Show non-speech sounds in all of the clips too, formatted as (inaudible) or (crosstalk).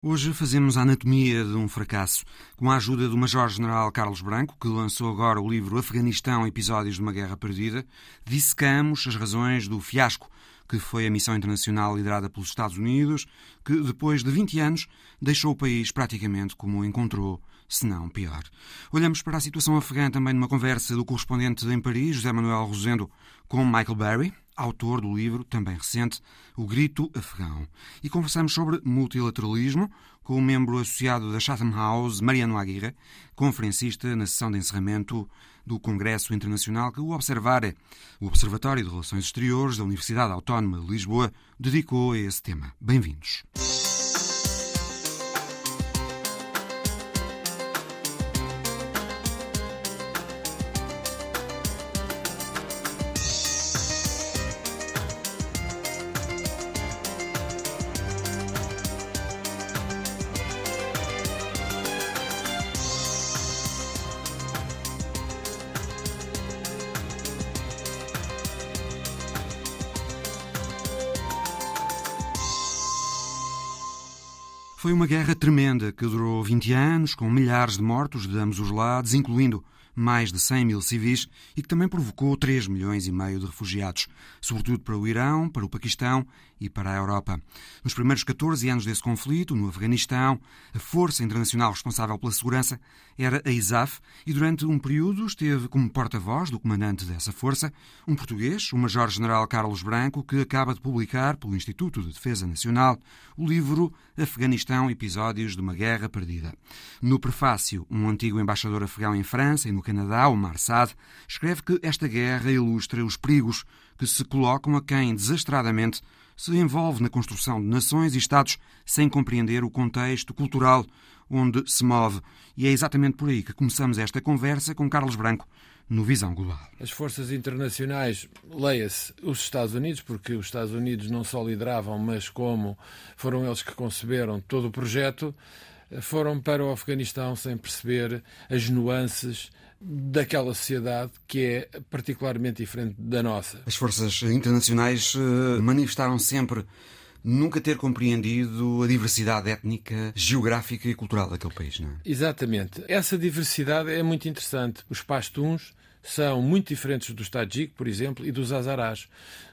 Hoje fazemos a anatomia de um fracasso, com a ajuda do Major-General Carlos Branco, que lançou agora o livro Afeganistão Episódios de uma Guerra Perdida, dissecamos as razões do fiasco que foi a missão internacional liderada pelos Estados Unidos, que depois de 20 anos deixou o país praticamente como o encontrou, se não pior. Olhamos para a situação afegã também numa conversa do correspondente em Paris, José Manuel Rosendo, com Michael Berry, autor do livro, também recente, O Grito Afegão. E conversamos sobre multilateralismo com o membro associado da Chatham House, Mariano Aguirre, conferencista na sessão de encerramento do Congresso Internacional que o Observare, o Observatório de Relações Exteriores da Universidade Autónoma de Lisboa, dedicou a esse tema. Bem-vindos. Foi uma guerra tremenda que durou 20 anos, com milhares de mortos de ambos os lados, incluindo mais de 100 mil civis e que também provocou 3 milhões e meio de refugiados, sobretudo para o Irão, para o Paquistão e para a Europa. Nos primeiros 14 anos desse conflito, no Afeganistão, a força internacional responsável pela segurança era a ISAF e durante um período esteve como porta-voz do comandante dessa força, um português, o Major-General Carlos Branco, que acaba de publicar pelo Instituto de Defesa Nacional o livro Afeganistão Episódios de uma Guerra Perdida. No prefácio, um antigo embaixador afegão em França e no Canadá, o Marsad, escreve que esta guerra ilustra os perigos que se colocam a quem desastradamente se envolve na construção de nações e Estados sem compreender o contexto cultural onde se move. E é exatamente por aí que começamos esta conversa com Carlos Branco, no Visão Global. As forças internacionais, leia-se os Estados Unidos, porque os Estados Unidos não só lideravam, mas como foram eles que conceberam todo o projeto, foram para o Afeganistão sem perceber as nuances daquela sociedade que é particularmente diferente da nossa. As forças internacionais eh, manifestaram sempre nunca ter compreendido a diversidade étnica, geográfica e cultural daquele país, não é? Exatamente. Essa diversidade é muito interessante. Os pastuns são muito diferentes dos Tajik, por exemplo, e dos Azarás.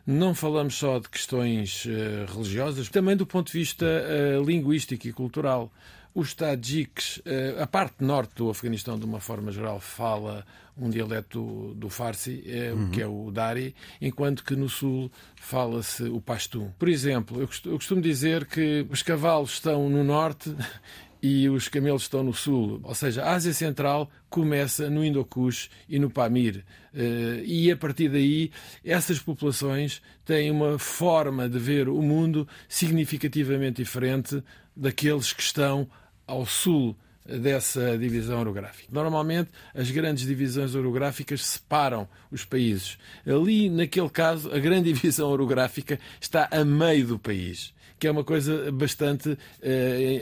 Não falamos só de questões uh, religiosas, também do ponto de vista uh, linguístico e cultural. Os Tajiks, uh, a parte norte do Afeganistão, de uma forma geral, fala um dialeto do, Farsi, uhum. que é o Dari, enquanto que no sul fala-se o Pashtun. Por exemplo, eu costumo, dizer que os cavalos estão no norte (laughs) e os camelos estão no sul. Ou seja, a Ásia Central começa no Hindukush e no Pamir. Eh, e a partir daí, essas populações têm uma forma de ver o mundo significativamente diferente daqueles que estão ao sul dessa divisão orográfica. Normalmente, as grandes divisões orográficas separam os países. Ali, naquele caso, a grande (laughs) divisão orográfica está a meio do país que é uma coisa bastante uh,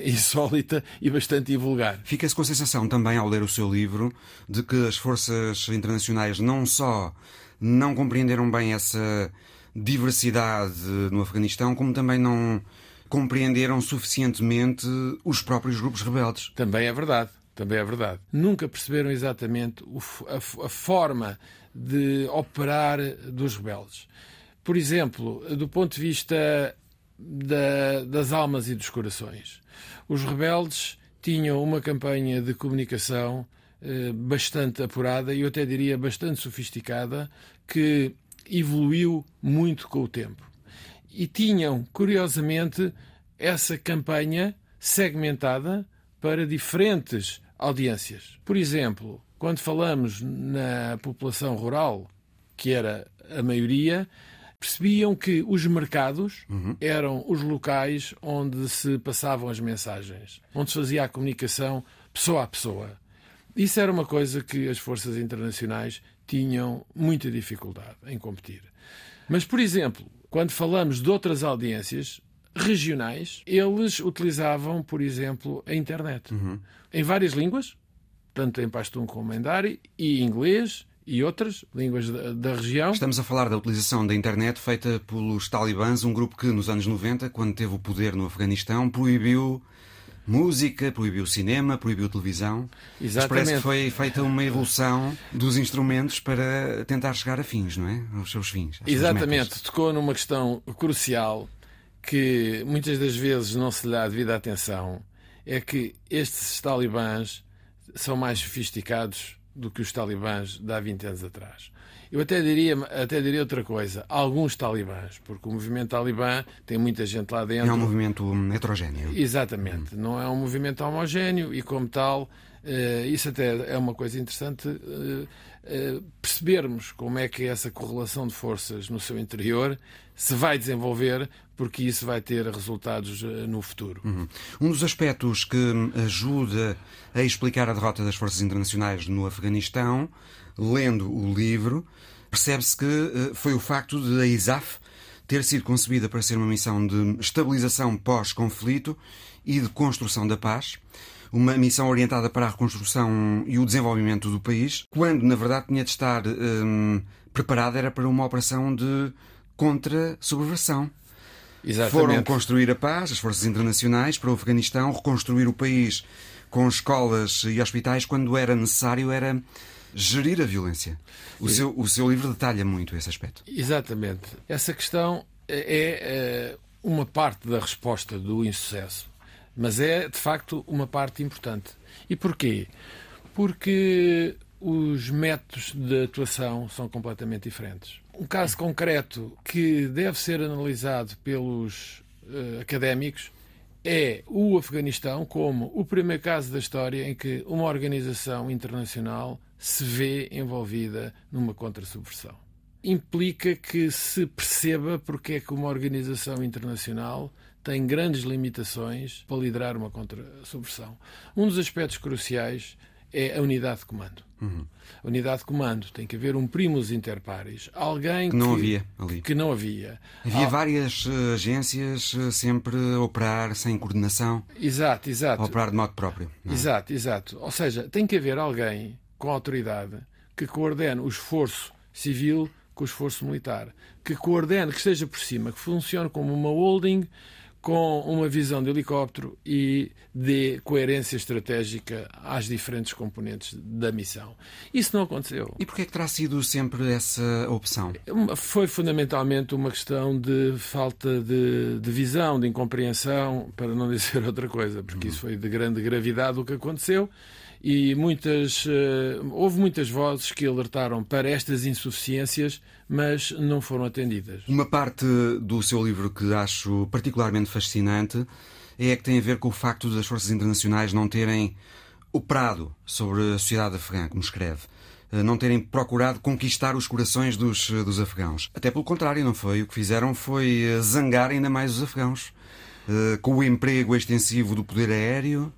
insólita e bastante vulgar. Fica-se com a sensação também, ao ler o seu livro, de que as forças internacionais não só não compreenderam bem essa diversidade no Afeganistão, como também não compreenderam suficientemente os próprios grupos rebeldes. Também é verdade. Também é verdade. Nunca perceberam exatamente a, forma de operar dos rebeldes. Por exemplo, do ponto de vista da, das almas e dos corações. Os rebeldes tinham uma campanha de comunicação eh, bastante apurada e eu até diria bastante sofisticada que evoluiu muito com o tempo. E tinham, curiosamente, essa campanha segmentada para diferentes audiências. Por exemplo, quando falamos na população rural, que era a maioria, percebiam que os mercados uhum. eram os locais onde se passavam as mensagens, onde se fazia a comunicação pessoa a pessoa. Isso era uma coisa que as forças internacionais tinham muita dificuldade em competir. Mas, por exemplo, quando falamos de outras audiências regionais, eles utilizavam, por exemplo, a internet. Uhum. Em várias línguas, tanto em Pashtun como em Dari, e inglês, e outras línguas da, da, região. Estamos a falar da utilização da internet feita pelos talibãs, um grupo que nos anos 90, quando teve o poder no Afeganistão, proibiu música, proibiu o cinema, proibiu a televisão. Exatamente. Parece que foi feita uma evolução dos instrumentos para tentar chegar a fins, não é? Aos seus fins. Exatamente. Tocou numa questão crucial que muitas das vezes não se lhe dá devida atenção. É que estes talibãs são mais sofisticados do que os talibãs de há 20 anos atrás. Eu até diria, até diria outra coisa. Alguns talibãs, porque o movimento talibã tem muita gente lá dentro. É um movimento heterogéneo. Exatamente. Não é um movimento homogéneo e, como tal, Uh, isso até é uma coisa interessante uh, uh, percebermos como é que essa correlação de forças no seu interior se vai desenvolver, porque isso vai ter resultados no futuro. Uhum. Um dos aspectos que ajuda a explicar a derrota das forças internacionais no Afeganistão, lendo o livro, percebe-se que foi o facto de a ISAF ter sido concebida para ser uma missão de estabilização pós-conflito e de construção da paz uma missão orientada para a reconstrução e o desenvolvimento do país, quando na verdade tinha de estar hum, preparada era para uma operação de contra-subversão. Foram construir a paz, as forças internacionais, para o Afeganistão, reconstruir o país com escolas e hospitais quando era necessário, era gerir a violência. O, seu, o seu livro detalha muito esse aspecto. Exatamente. Essa questão é, é uma parte da resposta do insucesso mas é, de facto, uma parte importante. E porquê? Porque os métodos de atuação são completamente diferentes. Um caso concreto que deve ser analisado pelos uh, académicos é o Afeganistão como o primeiro caso da história em que uma organização internacional se vê envolvida numa contra-subversão. Implica que se perceba porque é que uma organização internacional tem grandes limitações para liderar uma contra-subversão. Um dos aspectos cruciais é a unidade de comando. Uhum. A unidade de comando tem que haver um primus inter pares, alguém que não havia ali. Que não havia. Havia Al... várias uh, agências uh, sempre a operar sem coordenação. Exato, exato. A operar de modo próprio. É? Exato, exato. Ou seja, tem que haver alguém com autoridade que coordene o esforço civil com o esforço militar, que coordene, que esteja por cima, que funcione como uma holding com uma visão de helicóptero e de coerência estratégica às diferentes componentes da missão. Isso não aconteceu. E porquê é que terá sido sempre essa opção? Foi fundamentalmente uma questão de falta de, de visão, de incompreensão, para não dizer (laughs) outra coisa, porque isso foi de grande gravidade o que aconteceu e muitas, uh, houve muitas vozes que alertaram para estas insuficiências, mas não foram atendidas. Uma parte do seu livro que acho particularmente fascinante é que tem a ver com o facto das forças internacionais não terem operado sobre a sociedade afegã, como escreve eh, não terem procurado conquistar os corações dos, dos afegãos. Até pelo contrário, não foi? O que fizeram foi eh, zangar ainda mais os afegãos. Com o emprego extensivo do poder aéreo,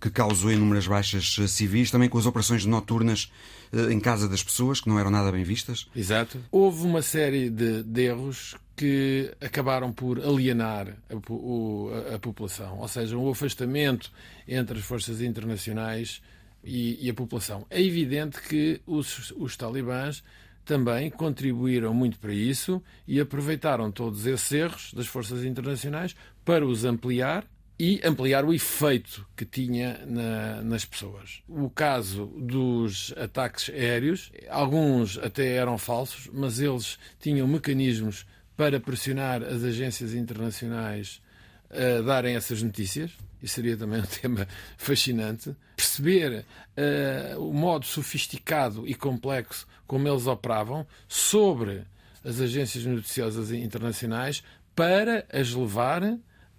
que causou inúmeras baixas eh, civis, também com as operações noturnas eh, em casa das pessoas, que não eram nada bem vistas. Exato. Houve uma série de, de erros que acabaram por alienar a, o, a, a, população, ou seja, o um afastamento entre as forças internacionais e, e a população. É evidente que os, os talibãs também contribuíram muito para isso e aproveitaram todos esses erros das forças internacionais para os ampliar e ampliar o efeito que tinha na, nas pessoas. O caso dos ataques aéreos, alguns até eram falsos, mas eles tinham mecanismos para pressionar as agências internacionais a darem essas notícias. Isso seria também um (laughs) tema fascinante. Perceber uh, o modo sofisticado e complexo como eles operavam sobre as agências noticiosas internacionais para as levar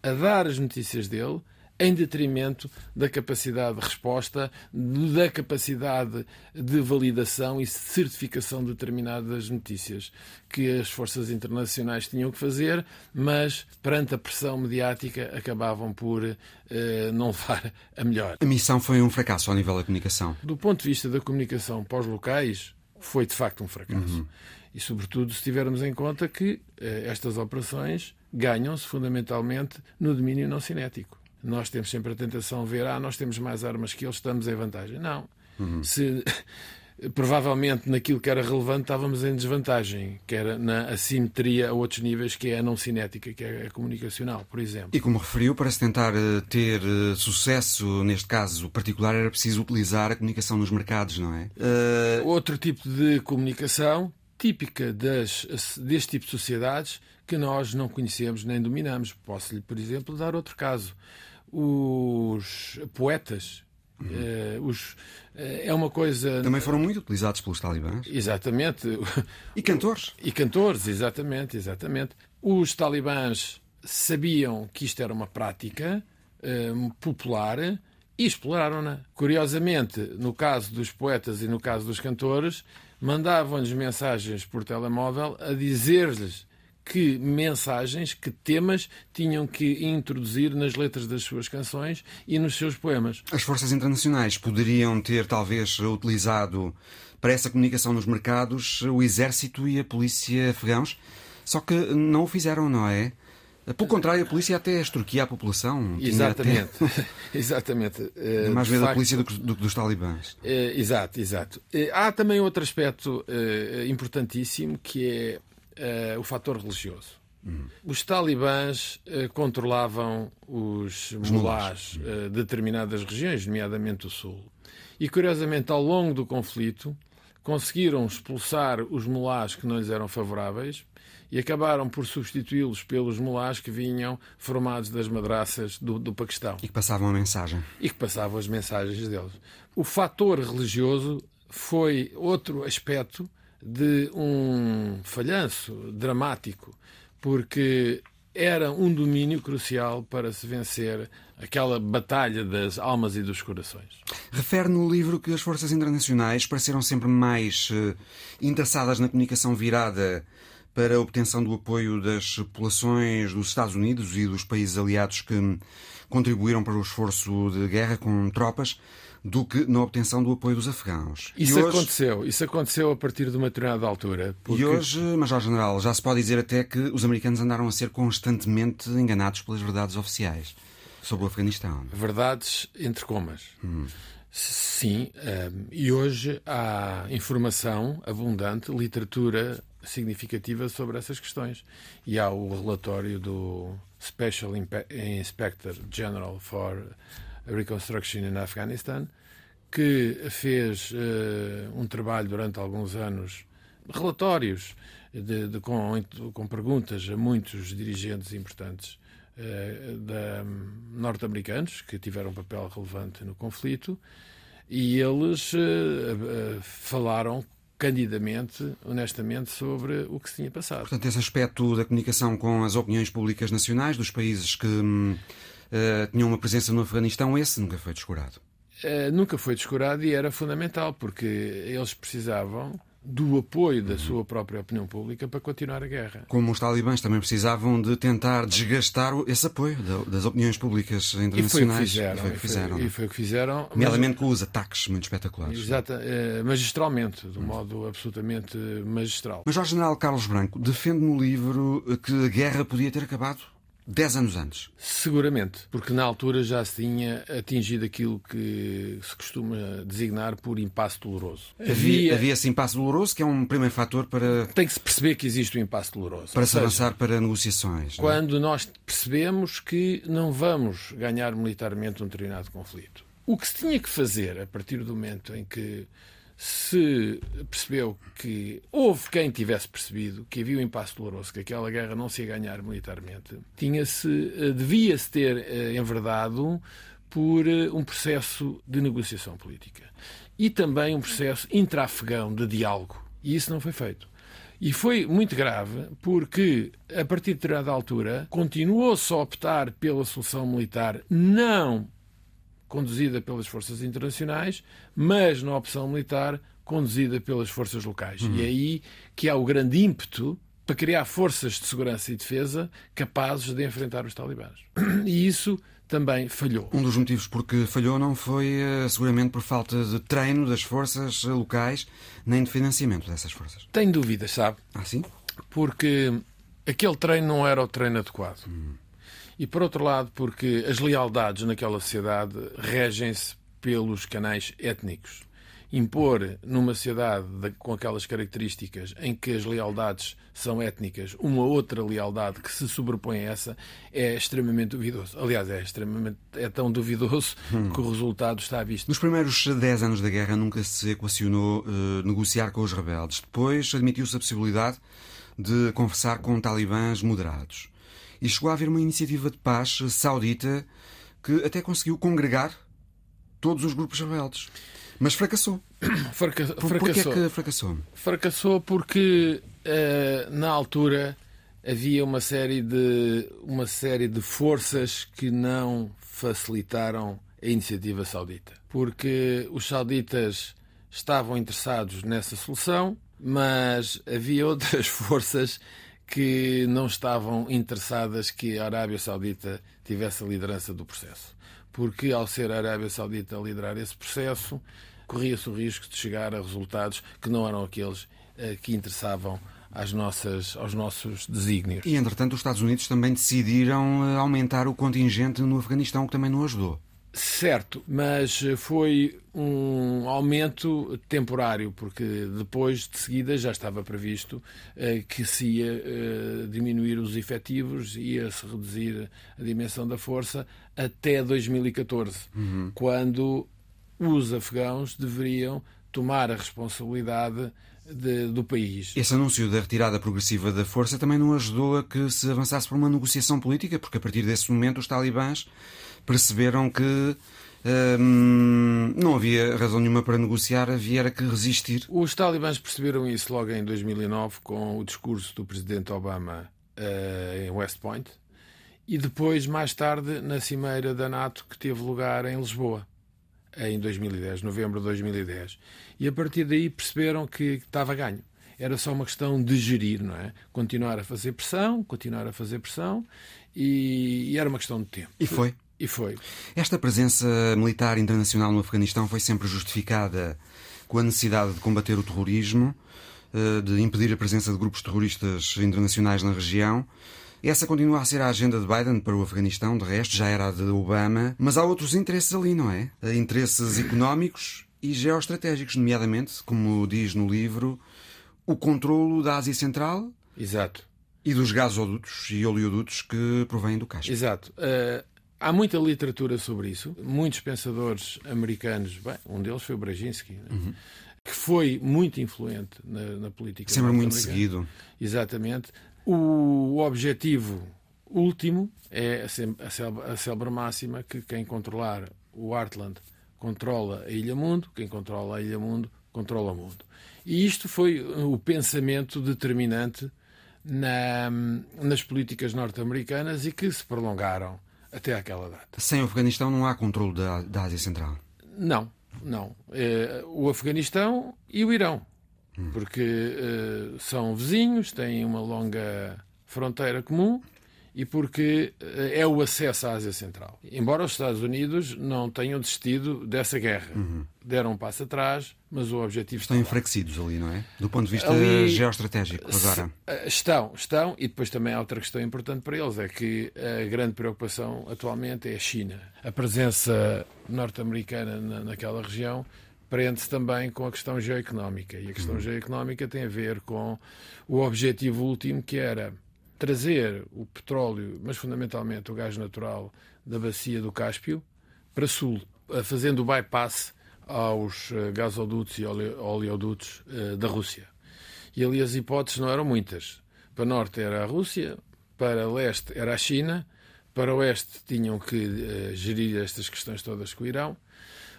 a dar as notícias dele em detrimento da capacidade de resposta, da capacidade de validação e certificação de determinadas notícias que as forças internacionais tinham que fazer, mas perante a pressão mediática acabavam por eh, não (laughs) levar a melhor. A missão foi um fracasso ao nível da comunicação. Do ponto de vista da comunicação pós-locais, foi de facto um fracasso. Uhum. E, sobretudo, se tivermos em conta que eh, estas operações ganham-se fundamentalmente no domínio não cinético. Nós temos sempre a tentação de ver, ah, nós temos mais armas que eles, estamos em vantagem. Não. Uhum. Se (laughs) provavelmente naquilo que era relevante estávamos em desvantagem, que era na assimetria a outros níveis, que é a não cinética, que é a comunicacional, por exemplo. E como referiu, para se tentar eh, ter eh, sucesso neste caso particular era preciso utilizar a comunicação nos mercados, não é? Uh... Outro tipo de comunicação típica das, deste tipo de sociedades que nós não conhecemos nem dominamos. Posso-lhe, por exemplo, dar outro caso. Os poetas Uh, os, uh, é uma coisa. Também foram muito utilizados pelos talibãs. Exatamente. E cantores. E cantores, exatamente, exatamente. Os talibãs sabiam que isto era uma prática uh, popular e exploraram-na. Curiosamente, no caso dos poetas e no caso dos cantores, mandavam-lhes mensagens por telemóvel a dizer-lhes que mensagens, que temas tinham que introduzir nas letras das suas canções e nos seus poemas. As forças internacionais poderiam ter, talvez, utilizado para essa comunicação nos mercados o exército e a polícia afegãos, só que não o fizeram, não é? Pelo contrário, a polícia até extorquia a população. Exatamente. Até... exatamente. (laughs) (laughs) Uh, mais medo da polícia do que do, dos talibãs. Uh, exato, exato. Uh, há também outro aspecto importantíssimo que é uh, o fator religioso. Uhum. Os talibãs uh, controlavam os, os mulás uh, de determinadas regiões, nomeadamente o sul. E, curiosamente, ao longo do conflito, conseguiram expulsar os mulás que não lhes eram favoráveis e acabaram por substituí-los pelos mulás que vinham formados das madraças do, do Paquistão. E que passavam a mensagem. E que passavam as mensagens deles. O fator religioso foi outro aspecto de um falhanço dramático, porque era um domínio crucial para se vencer aquela batalha das almas e dos corações. Refere no livro que as forças internacionais pareceram sempre mais uh, interessadas na comunicação virada para a obtenção do apoio das populações dos Estados Unidos e dos países aliados que contribuíram para o esforço de guerra com tropas do que na obtenção do apoio dos afegãos. Isso hoje... aconteceu, isso aconteceu a partir de uma determinada altura. Porque... E hoje, Major-General, já se pode dizer até que os americanos andaram a ser constantemente enganados pelas verdades oficiais sobre o Afeganistão. Verdades entre comas. Hum. Sim, um, e hoje há informação abundante, literatura significativa sobre essas questões. E há o relatório do Special Inspector General for Reconstruction in Afghanistan, que fez uh, um trabalho durante alguns anos, relatórios de, de, com, com, perguntas a muitos dirigentes importantes uh, norte-americanos que tiveram um papel relevante no conflito e eles uh, falaram candidamente, honestamente, sobre o que se tinha passado. Portanto, esse aspecto da comunicação com as opiniões públicas nacionais dos países que hum, tinham uma presença no Afeganistão, esse nunca foi descurado. Uh, nunca foi descurado e era fundamental, porque eles precisavam do apoio da sua própria opinião pública para continuar a guerra. Como os talibãs também precisavam de tentar desgastar esse apoio das opiniões públicas internacionais. E foi o que fizeram. E foi o que fizeram. E foi o que fizeram Nomeadamente com os ataques muito espetaculares. Exato, eh, magistralmente, de um modo absolutamente magistral. Mas o general Carlos Branco defende no livro que a guerra podia ter acabado Dez anos antes? Seguramente, porque na altura já se tinha atingido aquilo que se costuma designar por impasse doloroso. Havia, havia esse impasse doloroso, que é um primeiro fator para. Tem que se perceber que existe o um impasse doloroso. Para se seja, avançar para negociações. É? Quando nós percebemos que não vamos ganhar militarmente um determinado conflito. O que se tinha que fazer a partir do momento em que se percebeu que houve quem tivesse percebido que havia um impasse doloroso, que aquela guerra não se ia ganhar militarmente, tinha-se, eh, devia-se ter eh, enverdado por eh, um processo de negociação política e também um processo intra-afegão de diálogo. E isso não foi feito. E foi muito grave porque, a partir de determinada altura, continuou-se a optar pela solução militar não conduzida pelas forças internacionais, mas na opção militar conduzida pelas forças locais. Uhum. E é aí que há o grande ímpeto para criar forças de segurança e defesa capazes de enfrentar os talibãs. (clears throat) E isso também falhou. Um dos motivos por que falhou não foi eh, seguramente por falta de treino das forças locais, nem de financiamento dessas forças. Tenho dúvidas, sabe? Ah, sim? Porque aquele treino não era o treino adequado. Hum e por outro lado, porque as lealdades naquela sociedade regem-se pelos canais étnicos. impor numa sociedade com aquelas características em que as lealdades são étnicas uma outra lealdade que se sobrepõe a essa é extremamente duvidoso. Aliás, é extremamente é tão duvidoso hum. que o resultado está visto. Nos primeiros 10 anos da guerra nunca se equacionou uh, negociar com os rebeldes. Depois admitiu-se a possibilidade de conversar com talibãs moderados. E chegou a haver uma iniciativa de paz saudita que até conseguiu congregar todos os grupos rebeldes. Mas fracassou. (coughs) Fraca Por, fracassou. Porquê é que fracassou? Fracassou porque, uh, na altura, havia uma série, de, uma série de forças que não facilitaram a iniciativa saudita. Porque os sauditas estavam interessados nessa solução, mas havia outras (laughs) forças que não estavam interessadas que a Arábia Saudita tivesse a liderança do processo. Porque, ao ser a Arábia Saudita a liderar esse processo, corria-se o risco de chegar a resultados que não eram aqueles eh, que interessavam às nossas, aos nossos desígnios. E, entretanto, os Estados Unidos também decidiram eh, aumentar o contingente no Afeganistão, que também não ajudou. Certo, mas foi um aumento temporário, porque depois de seguida já estava previsto eh, que se ia eh, diminuir os efetivos, ia-se reduzir a dimensão da força até 2014, uhum. quando os afegãos deveriam tomar a responsabilidade de, do país. Esse anúncio da retirada progressiva da força também não ajudou a que se avançasse para uma negociação política, porque a partir desse momento os talibãs perceberam que hum, não havia razão nenhuma para negociar, havia que resistir. Os talibãs perceberam isso logo em 2009 com o discurso do presidente Obama uh, em West Point e depois, mais tarde, na cimeira da NATO que teve lugar em Lisboa em 2010, novembro de 2010. E a partir daí perceberam que estava ganho. Era só uma questão de gerir, não é? Continuar a fazer pressão, continuar a fazer pressão e, e era uma questão de tempo. E foi. E foi. Esta presença militar internacional no Afeganistão foi sempre justificada com a necessidade de combater o terrorismo, eh, de impedir a presença de grupos terroristas internacionais na região. Essa continua a ser a agenda de Biden para o Afeganistão, de resto já era a de Obama, mas há outros interesses ali, não é? Interesses económicos e geoestratégicos, nomeadamente, como diz no livro, o controlo da Ásia Central. Exato. E dos gasodutos e oleodutos que provêm do Cáspio. Exato. Uh, há muita literatura sobre isso. Muitos pensadores americanos, bem, um deles foi o Brzezinski, né? uhum. que foi muito influente na, na política. Sempre muito seguido. Exatamente. O objetivo último é a célebre máxima que quem controlar o Heartland controla a Ilha Mundo, quem controla a Ilha Mundo controla o mundo. E isto foi o pensamento determinante na, nas políticas norte-americanas e que se prolongaram até aquela data. Sem o Afeganistão não há controle da, da Ásia Central? Não, não. É, o Afeganistão e o Irão porque uh, são vizinhos, têm uma longa fronteira comum e porque uh, é o acesso à Ásia Central. Embora os Estados Unidos não tenham desistido dessa guerra, uhum. deram um passo atrás, mas o objetivo estão enfraquecidos ali, não é? Do ponto de vista ali, geoestratégico agora. Eh, estão, estão e depois também há outra questão importante para eles é que a grande preocupação atualmente é a China. A presença norte-americana na, naquela região prende-se também com a questão geoeconómica. E a questão uhum. geoeconómica tem a ver com o objetivo último, que era trazer o petróleo, mas fundamentalmente o gás natural, da bacia do Cáspio para sul, fazendo o bypass aos eh, gasodutos e oleodutos eh, da Rússia. E ali as hipóteses não eram muitas. Para norte era a Rússia, para leste era a China, para oeste tinham que gerir estas questões todas com o Irão.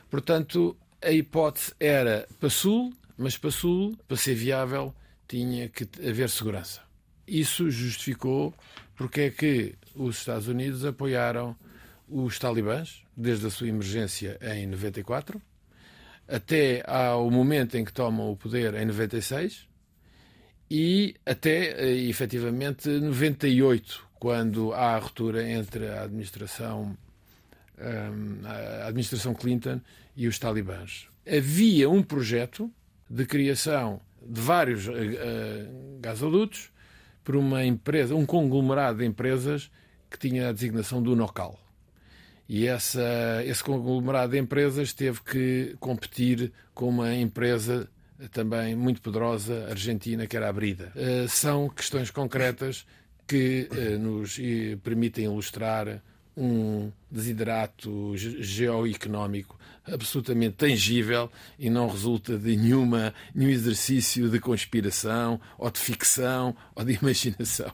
Portanto, a hipótese era para sul, mas para sul, para ser viável, tinha que haver segurança. Isso justificou porque é que os Estados Unidos apoiaram os talibãs, desde a sua emergência em 94, até ao momento em que tomam o poder em 96 e até, eh, efetivamente, 98, quando há a ruptura entre a administração, a administração Clinton e os talibãs. Havia um projeto de criação de vários uh, gasodutos por uma empresa, um conglomerado de empresas que tinha a designação do NOCAL. E essa, esse conglomerado de empresas teve que competir com uma empresa também muito poderosa argentina, que era a Brida. São questões concretas que nos permitem ilustrar um desidrato geoeconómico absolutamente tangível e não resulta de nenhuma, nenhum exercício de conspiração ou de ficção ou de (laughs) imaginação.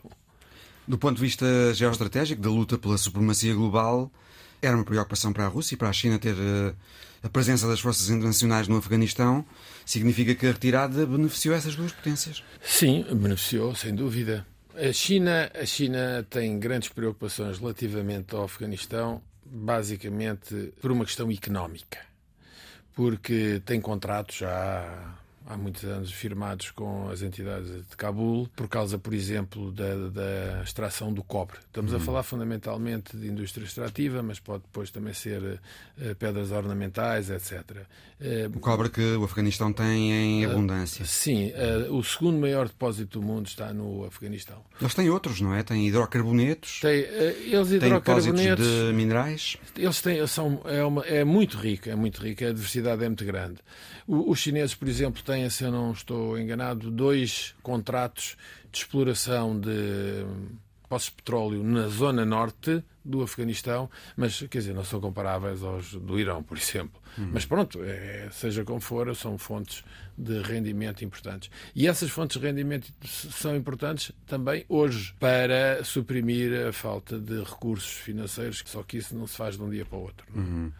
Do ponto de vista geoestratégico, da luta pela supremacia global, era uma preocupação para a Rússia e para a China ter uh, a presença das forças internacionais no Afeganistão. Significa que a retirada beneficiou essas duas potências? Sim, beneficiou, sem dúvida. A China, a China tem grandes preocupações relativamente ao Afeganistão, basicamente por uma questão económica. Porque tem contratos já há muitos anos firmados com as entidades de Cabul, por causa, por exemplo, da, da extração do cobre. Estamos uhum. a falar fundamentalmente de indústria extrativa, mas pode depois também ser uh, pedras ornamentais, etc. Uh, o cobre que o Afeganistão tem em uh, abundância. Sim, o segundo maior depósito do mundo está no Afeganistão. Eles têm outros, não é? Têm hidrocarbonetos. Tem, eles hidrocarbonetos. de minerais. Eles têm, são, é, uma, é muito rico, é muito rico, a diversidade é muito grande. O, os chineses, por exemplo, têm têm, se eu não estou enganado, dois contratos de exploração de poços de petróleo na zona norte do Afeganistão, mas quer dizer, não são comparáveis aos do Irão, por exemplo. Hum. Mas pronto, é, seja como for, são fontes de rendimento importantes. E essas fontes de rendimento são importantes também hoje para suprimir a falta de recursos financeiros, só que isso não se faz de um dia para o outro. É? Uhum.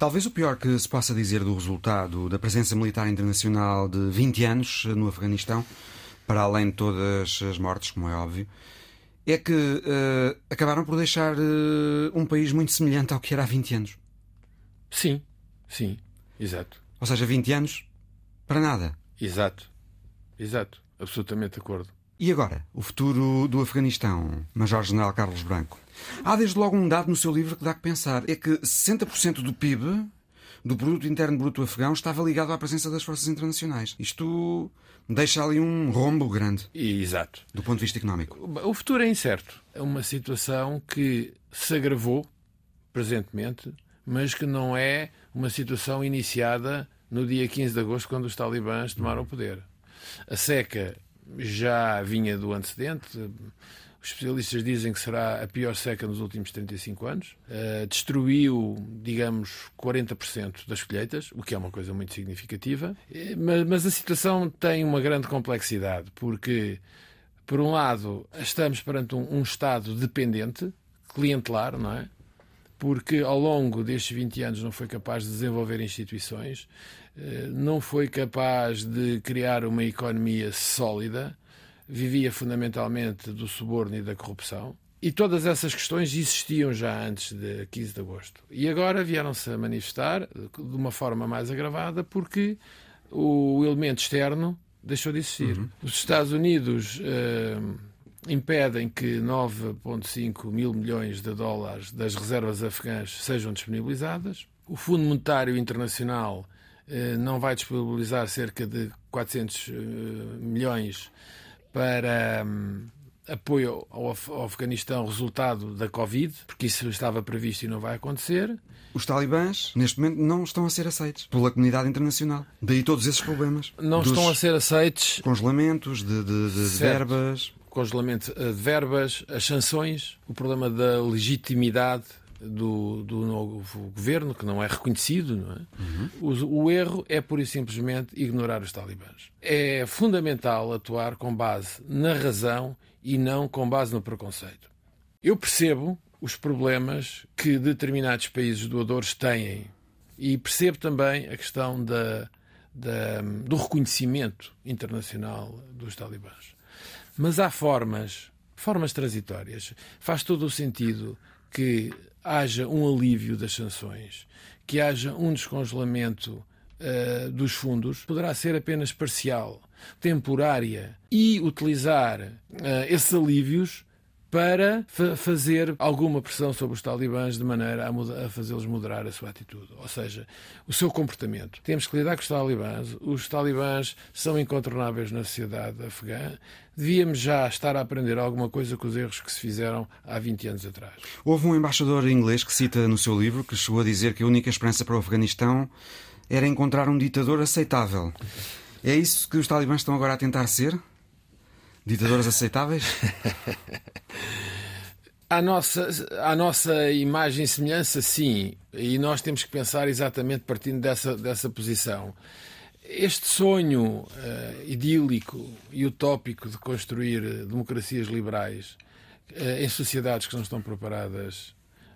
Talvez o pior que se possa dizer do resultado da presença militar internacional de 20 anos no Afeganistão, para além de todas as mortes, como é óbvio, é que uh, acabaram por deixar uh, um país muito semelhante ao que era há 20 anos. Sim, sim, exato. Ou seja, 20 anos para nada. Exato, exato, absolutamente de acordo. E agora, o futuro do Afeganistão, Major-General Carlos Branco? Há desde logo um dado no seu livro que dá que pensar: é que 60% do PIB, do Produto Interno Bruto Afegão, estava ligado à presença das forças internacionais. Isto deixa ali um rombo grande. Exato. Do ponto de vista económico. O futuro é incerto. É uma situação que se agravou presentemente, mas que não é uma situação iniciada no dia 15 de agosto, quando os talibãs tomaram o poder. A seca já vinha do antecedente. Os especialistas dizem que será a pior seca nos últimos 35 anos. Uh, destruiu, digamos, 40% das colheitas, o que é uma coisa muito significativa. Eh, mas, mas a situação tem uma grande complexidade, porque, por um lado, estamos perante um, um Estado dependente, clientelar, não é? Porque ao longo destes 20 anos não foi capaz de desenvolver instituições, não foi capaz de criar uma economia sólida, vivia fundamentalmente do suborno e da corrupção. E todas essas questões existiam já antes de 15 de agosto. E agora vieram-se a manifestar de uma forma mais agravada porque o elemento externo deixou de existir. Uhum. Os Estados Unidos uh, impedem que 9,5 mil milhões de dólares das reservas afegãs sejam disponibilizadas. O Fundo Monetário Internacional não vai disponibilizar cerca de 400 uh, milhões para um, apoio ao, ao Afeganistão resultado da Covid, porque isso estava previsto e não vai acontecer. Os talibãs, neste momento, não estão a ser aceitos pela comunidade internacional. Daí todos esses problemas. Não estão a ser aceitos. Congelamentos de, de, de verbas. Congelamento de verbas, as sanções, o problema da legitimidade do, do novo governo, que não é reconhecido. Não é? Uhum. O, o, erro é pura e simplesmente ignorar os talibãs. É fundamental atuar com base na razão e não com base no preconceito. Eu percebo os problemas que determinados países doadores têm e percebo também a questão da, da, do reconhecimento internacional dos talibãs. Mas há formas, formas transitórias. Faz todo o sentido que haja um alívio das sanções, que haja um descongelamento uh, dos fundos, poderá ser apenas parcial, temporária, e utilizar uh, esses alívios para fa fazer alguma pressão sobre os talibãs de maneira a, a fazê-los moderar a sua atitude, ou seja, o seu comportamento. Temos que lidar com os talibãs. Os talibãs são incontornáveis na sociedade afegã. Devíamos já estar a aprender alguma coisa com os erros que se fizeram há 20 anos atrás. Houve um embaixador inglês que cita no seu livro que chegou a dizer que a única esperança para o Afeganistão era encontrar um ditador aceitável. É isso que os talibãs estão agora a tentar ser? Ditadores aceitáveis? (laughs) A nossa, a nossa imagem e semelhança, sim. E nós temos que pensar exatamente partindo dessa, dessa posição. Este sonho uh, idílico e utópico de construir democracias liberais uh, em sociedades que não estão preparadas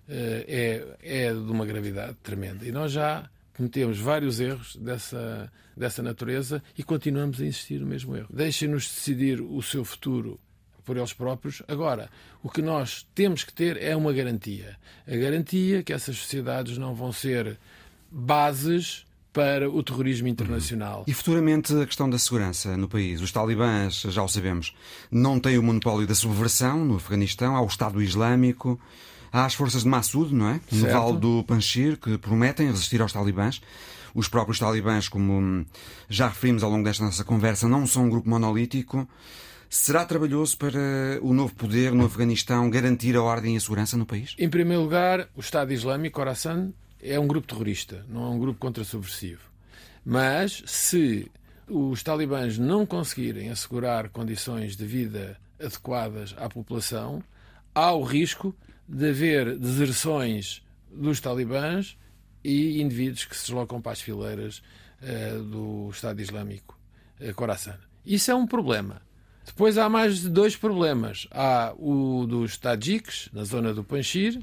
uh, é, é de uma gravidade tremenda. E nós já cometemos vários erros dessa, dessa natureza e continuamos a insistir no mesmo erro. Deixem-nos decidir o seu futuro por eles próprios. Agora, o que nós temos que ter é uma garantia. A garantia que essas sociedades não vão ser bases para o terrorismo internacional. E futuramente a questão da segurança no país. Os talibãs, já o sabemos, não têm o monopólio da subversão no Afeganistão, há o Estado Islâmico. Há as forças de Massoud, não é? No Vale do Panjshir, que prometem resistir aos talibãs. Os próprios talibãs, como já referimos ao longo desta nossa conversa, não são um grupo monolítico. Será trabalhoso para o novo poder no Afeganistão garantir a ordem e a segurança no país? Em primeiro lugar, o Estado Islâmico, Khorasan, é um grupo terrorista, não é um grupo contra-subversivo. Mas se os talibãs não conseguirem assegurar condições de vida adequadas à população, há o risco de haver deserções dos talibãs e indivíduos que se deslocam para as fileiras uh, do Estado Islâmico uh, Khorasan. Isso é um problema. Depois há mais de dois problemas. Há o dos tajiques, na zona do Panjshir.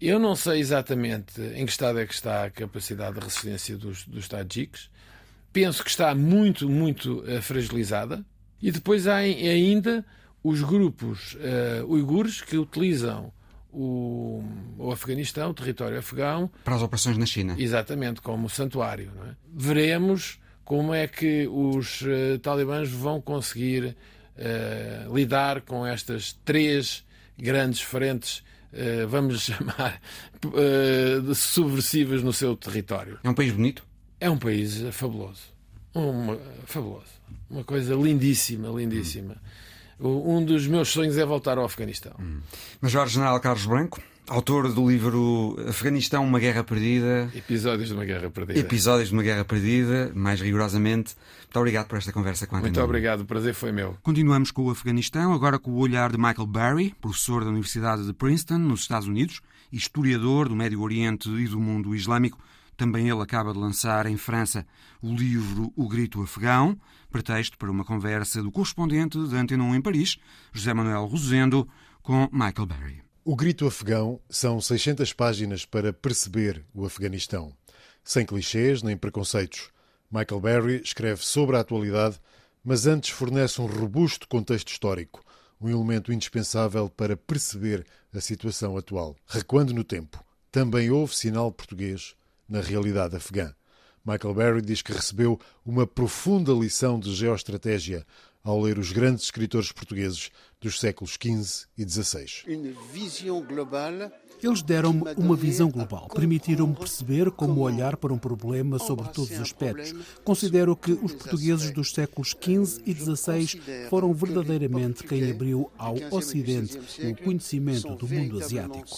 Eu não sei exatamente em que estado é que está a capacidade de resistência dos, dos tajiques. Penso que está muito, muito uh, fragilizada. E depois há ainda os grupos uh, uigures que utilizam o, o Afeganistão, o território afegão. Para as operações na China. Exatamente, como santuário. É? Veremos como é que os uh, talibãs vão conseguir uh, lidar com estas três grandes frentes, uh, vamos (laughs) chamar, subversivas no seu território. É um país bonito? É um país fabuloso. Uma, fabuloso. Uma coisa lindíssima, lindíssima. Hum. Um dos meus sonhos é voltar ao Afeganistão. Hum. Major General Carlos Branco, autor do livro Afeganistão, uma guerra perdida. Episódios de uma guerra perdida. Episódios de uma guerra perdida, mais rigorosamente. Muito obrigado por esta conversa com a Muito obrigado, o prazer foi meu. Continuamos com o Afeganistão, agora com o olhar de Michael Barry, professor da Universidade de Princeton, nos Estados Unidos, historiador do Médio Oriente e do mundo islâmico. Também ele acaba de lançar em França o livro O Grito Afegão, pretexto para uma conversa do correspondente da Antena 1 em Paris, José Manuel Rosendo, com Michael Barry. O Grito Afegão são 600 páginas para perceber o Afeganistão. Sem clichês nem preconceitos. Michael Barry escreve sobre a atualidade, mas antes fornece um robusto contexto histórico, um elemento indispensável para perceber a situação atual. Recuando no tempo, também houve sinal português na realidade afegã. Michael Barry diz que recebeu uma profunda lição de geoestratégia ao ler os grandes escritores portugueses dos séculos XV e XVI. Eles deram-me uma visão global, permitiram-me perceber como olhar para um problema sobre todos os aspectos. Considero que os portugueses dos séculos XV e XVI foram verdadeiramente quem abriu ao Ocidente o conhecimento do mundo asiático.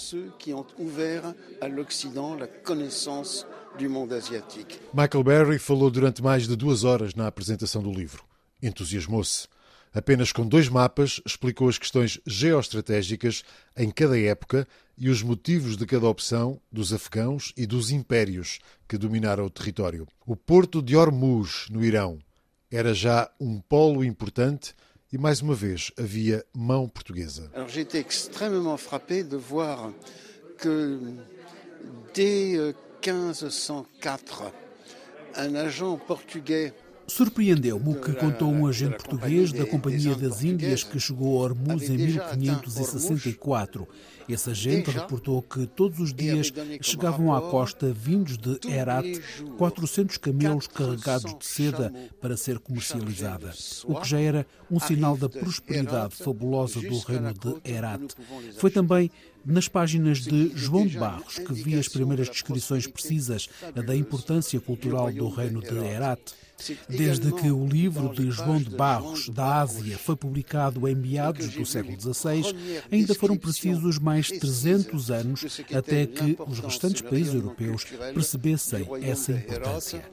Michael Berry falou durante mais de duas horas na apresentação do livro. Entusiasmou-se. Apenas com dois mapas, explicou as questões geoestratégicas em cada época e os motivos de cada opção dos afegãos e dos impérios que dominaram o território. O porto de Hormuz, no Irão, era já um polo importante e, mais uma vez, havia mão portuguesa. J'étais extrêmement frappé de voir que dès 1504, euh, un agent portugais Surpreendeu-me o que contou um agente português da Companhia das Índias que chegou a Hormuz em 1564. Esse agente reportou que todos os dias chegavam à costa vindos de Herat 400 camelos carregados de seda para ser comercializada, o que já era um sinal da prosperidade fabulosa do reino de Herat. Foi também nas páginas de João de Barros que vi as primeiras descrições precisas da importância cultural do reino de Herat. Desde que o livro de João de Barros, da Ásia, foi publicado em meados do século XVI, ainda foram precisos mais 300 anos até que os restantes países europeus percebessem essa importância.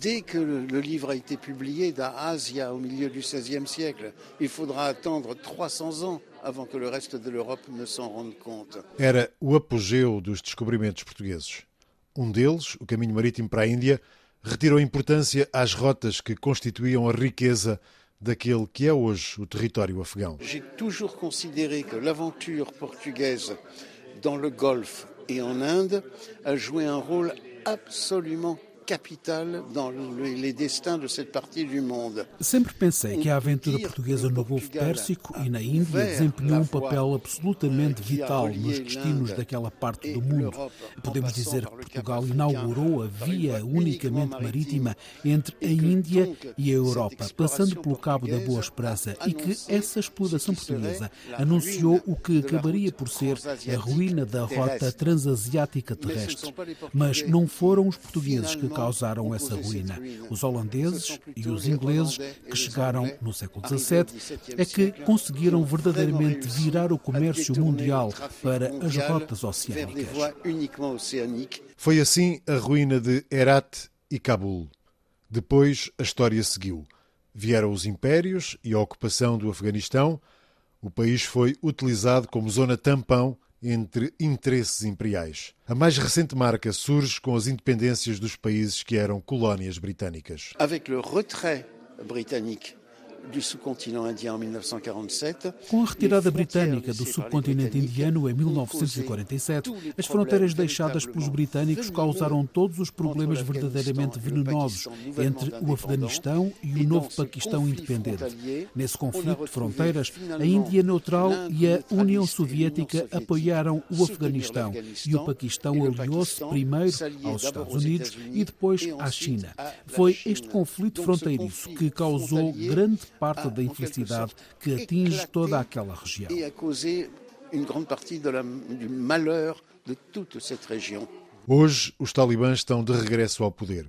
Dès que le livre a été publié da Ásia au milieu du XVIe siècle, il faudra attendre 300 ans avant que le reste de l'Europe ne s'en rende compte. Era o apogeu dos descobrimentos portugueses. Um deles, o caminho marítimo para a Índia, retirou importância às rotas que constituíam a riqueza daquele que é hoje o território afegão. J'ai toujours considéré que l'aventure portugaise dans le Golfe et en Inde a joué un rôle absolument capital dans les destins de cette partie du monde. Sempre pensei que a aventura portuguesa no Golfo Pérsico e na Índia desempenhou um papel absolutamente vital nos destinos daquela parte do mundo. Podemos dizer que Portugal inaugurou a via unicamente marítima entre a Índia e a Europa, passando pelo Cabo da Boa Esperança, e que essa exploração portuguesa anunciou o que acabaria por ser a ruína da rota transasiática terrestre. Mas não foram os portugueses que causaram essa ruína. Os holandeses e os ingleses, que chegaram no século XVII, é que conseguiram verdadeiramente virar o comércio mundial para as rotas oceânicas. Foi assim a ruína de Herat e Cabul. Depois a história seguiu. Vieram os impérios e a ocupação do Afeganistão. O país foi utilizado como zona tampão entre interesses imperiais. A mais recente marca surge com as independências dos países que eram colónias britânicas. Avec le retrait britannique com a retirada britânica do subcontinente indiano em 1947, as fronteiras deixadas pelos britânicos causaram todos os problemas verdadeiramente venenosos entre o Afeganistão e o novo Paquistão independente. Nesse conflito de fronteiras, a Índia neutral e a União Soviética apoiaram o Afeganistão. E o Paquistão aliou-se primeiro aos Estados Unidos e depois à China. Foi este conflito fronteiriço que causou grande parte da infelicidade que atinge toda aquela região. Hoje, os talibãs estão de regresso ao poder.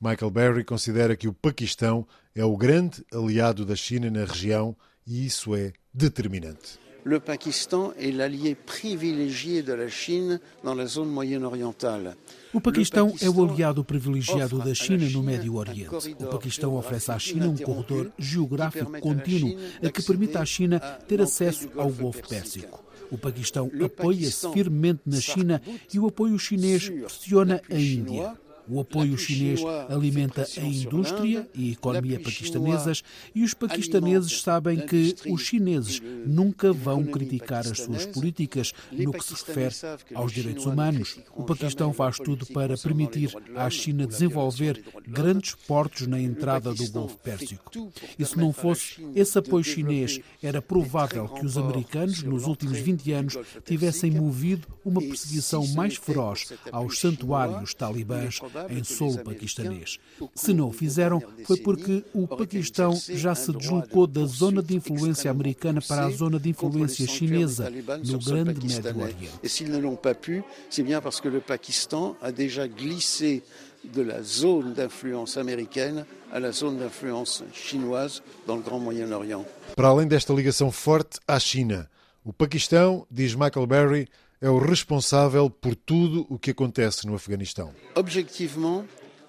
Michael Berry considera que o Paquistão é o grande aliado da China na região e isso é determinante. Le Pakistan est l'allié privilégié de la Chine dans la zone moyenne-orientale. O Paquistão é o aliado privilegiado da China no Médio Oriente. O Paquistão oferece à China um corredor geográfico contínuo que permite à China ter acesso ao Golfo Pérsico. O Paquistão apoia-se firmemente na China e o apoio chinês pressiona a Índia. O apoio chinês alimenta a indústria e a economia paquistanesas e os paquistaneses sabem que os chineses nunca vão criticar as suas políticas no que se refere aos direitos humanos. O Paquistão faz tudo para permitir à China desenvolver grandes portos na entrada do Golfo Pérsico. E se não fosse esse apoio chinês, era provável que os americanos, nos últimos 20 anos, tivessem movido uma perseguição mais feroz aos santuários talibãs em solo paquistanês. Se não o fizeram, foi porque o Paquistão já se deslocou da zona de influência americana para a zona de influência chinesa no grande Médio Oriente. Et s'ils ne l'ont pas pu, c'est bien parce que le Pakistan a déjà glissé de la zone d'influence américaine à la zone d'influence chinoise dans le Grand Moyen-Orient. Para além desta ligação forte à China, o Paquistão, diz Michael Berry, é o responsável por tudo o que acontece no Afeganistão. Objectivement,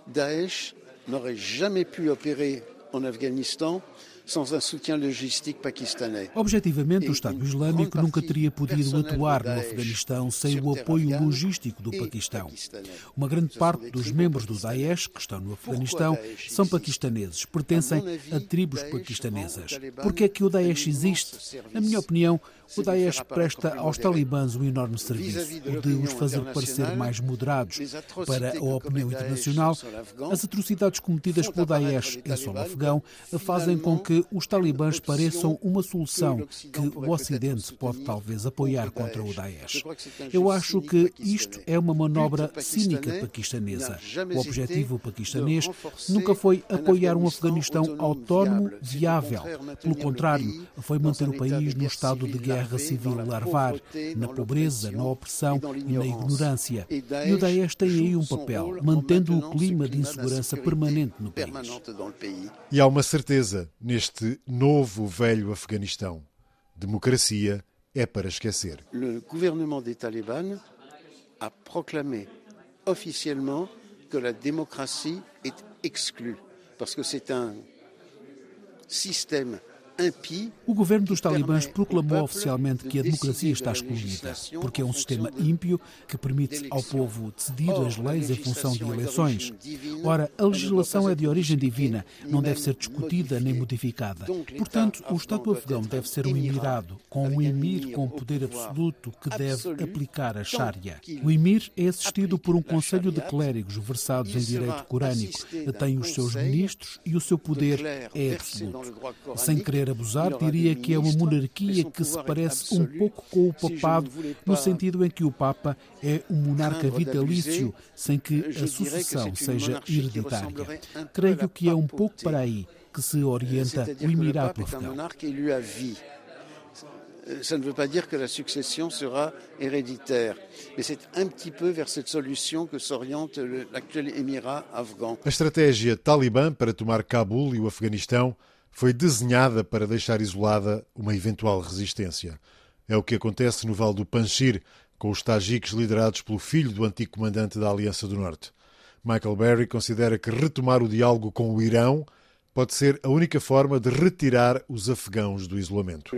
Daesh n'aurait jamais pu opérer en Afghanistan sans un soutien logistique pakistanais. Objetivamente, o Estado Islâmico nunca teria podido atuar no Afeganistão sem o apoio logístico do Paquistão. Uma grande parte dos membros do Daesh que estão no Afeganistão são paquistaneses, pertencem a tribos paquistanesas. Por que é que o Daesh existe? Na minha opinião, O Daesh presta aos talibãs um enorme serviço, o de os fazer parecer mais moderados. Para a opinião internacional, as atrocidades cometidas pelo Daesh em solo afegão fazem com que os talibãs pareçam uma solução que o Ocidente pode talvez apoiar contra o Daesh. Eu acho que isto é uma manobra cínica paquistanesa. O objetivo paquistanês nunca foi apoiar um Afeganistão autónomo, viável. Pelo contrário, foi manter o país no estado de guerra civil larvar, na pobreza, na opressão e na ignorância. E o Daesh tem aí um papel, mantendo o clima de insegurança permanente no país. E há uma certeza neste novo velho Afeganistão: democracia é para esquecer. O governo des talibans a proclamé officiellement que la démocratie est exclue parce que c'est un système o governo dos talibãs proclamou oficialmente que a democracia está excluída, porque é um sistema ímpio que permite ao povo decidir as leis em função de eleições. Ora, a legislação é de origem divina, não deve ser discutida nem modificada. Portanto, o Estado afegão deve ser um emirado, com um emir com poder absoluto que deve aplicar a Sharia. O emir é assistido por um conselho de clérigos versados em direito corânico, tem os seus ministros e o seu poder é absoluto. Sem querer abusar, diria que é uma monarquia que se parece um pouco com o papado, no sentido em que o Papa é um monarca vitalício, sem que a sucessão seja hereditária. Creio que é um pouco para aí que se orienta o Emirato Afegão. Ça ne veut pas dire que la succession sera héréditaire, mais c'est un petit peu vers cette solution que s'oriente l'actuel émirat afghan. A estratégia talibã para tomar Cabul e o Afeganistão foi desenhada para deixar isolada uma eventual resistência. É o que acontece no Vale do Panjshir, com os tajiques liderados pelo filho do antigo comandante da Aliança do Norte. Michael Berry considera que retomar o diálogo com o Irão pode ser a única forma de retirar os afegãos do isolamento.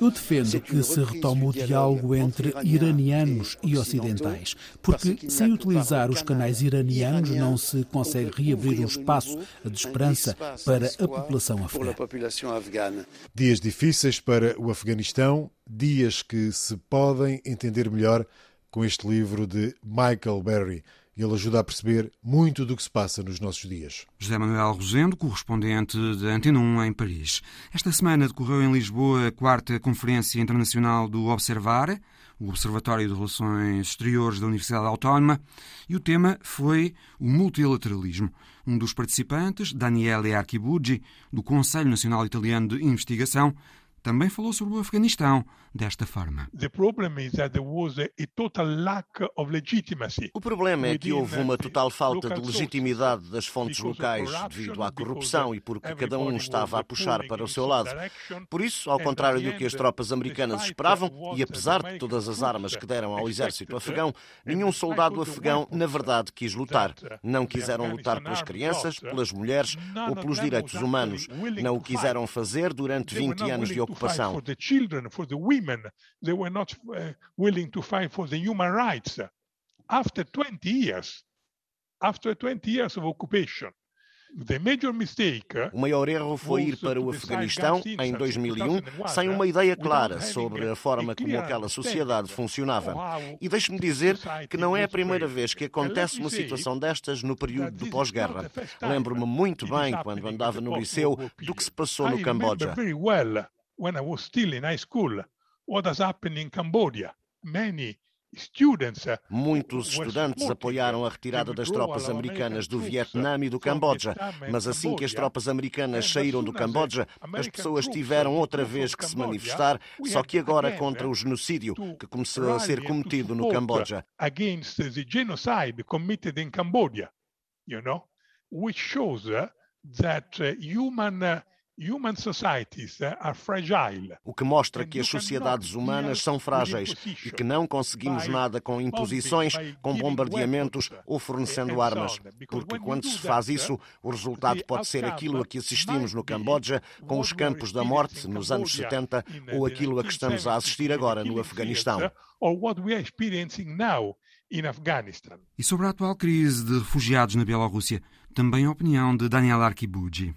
Eu defendo que se retome o diálogo entre iranianos e ocidentais, porque sem utilizar os canais iranianos não se consegue reabrir um espaço de esperança para a população afegã. Dias difíceis para o Afeganistão, dias que se podem entender melhor com este livro de Michael Berry. Ele ajuda a perceber muito do que se passa nos nossos dias. José Manuel Rosendo, correspondente da Antena 1 em Paris. Esta semana decorreu em Lisboa a quarta Conferência Internacional do Observar, o Observatório de Relações Exteriores da Universidade Autónoma, e o tema foi o multilateralismo. Um dos participantes, Daniele Archibugi, do Conselho Nacional Italiano de Investigação, também falou sobre o Afeganistão desta forma. O problema é que houve uma total falta de legitimidade das fontes locais devido à corrupção e porque cada um estava a puxar para o seu lado. Por isso, ao contrário do que as tropas americanas esperavam, e apesar de todas as armas que deram ao exército afegão, nenhum soldado afegão, na verdade, quis lutar. Não quiseram lutar pelas crianças, pelas mulheres ou pelos direitos humanos. Não o quiseram fazer durante 20 anos de ocupação women, they were not uh, willing to fight for the human rights. After 20 years, after 20 years of occupation, o maior erro foi ir para o Afeganistão em 2001 sem uma ideia clara sobre a forma como aquela sociedade funcionava. E deixe-me dizer que não é a primeira vez que acontece uma situação destas no período do pós-guerra. Lembro-me muito bem, quando andava no liceu, do que se passou no Camboja. What has happened in Cambodia? Many Uh, Muitos estudantes apoiaram a retirada das tropas americanas do Vietnã e do Camboja, mas assim que as tropas americanas saíram do Camboja, as pessoas tiveram outra vez que se manifestar, só que agora contra o genocídio que começou a ser cometido no Camboja. Against the genocide committed in Cambodia, you know, which shows uh, that uh, human o que mostra que as sociedades humanas são frágeis e que não conseguimos nada com imposições, com bombardeamentos ou fornecendo armas. Porque quando se faz isso, o resultado pode ser aquilo a que assistimos no Camboja, com os campos da morte nos anos 70, ou aquilo a que estamos a assistir agora no Afeganistão. E sobre a atual crise de refugiados na Bielorrússia, também a opinião de Daniel Arkibugi.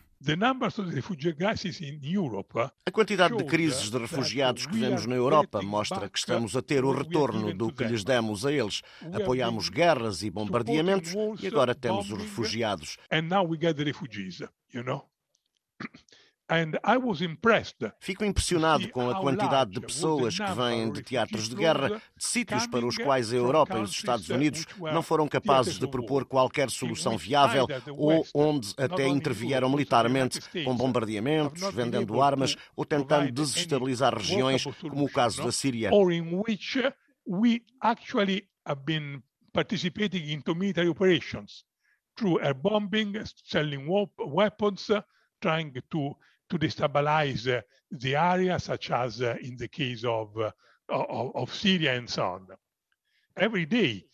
A quantidade de crises de refugiados que vemos na Europa mostra que estamos a ter o retorno do que lhes demos a eles. Apoiamos guerras e bombardeamentos e agora temos os refugiados. Fico impressionado com a quantidade de pessoas que vêm de teatros de guerra, de sítios para os quais a Europa e os Estados Unidos não foram capazes de propor qualquer solução viável ou onde até intervieram militarmente com bombardeamentos, vendendo armas ou tentando desestabilizar regiões, como o caso da Síria. participating into military operations through air bombing, selling weapons, trying to to destabilize the area, such as uh, in the case of, uh, of, of Syria and so on. Every day,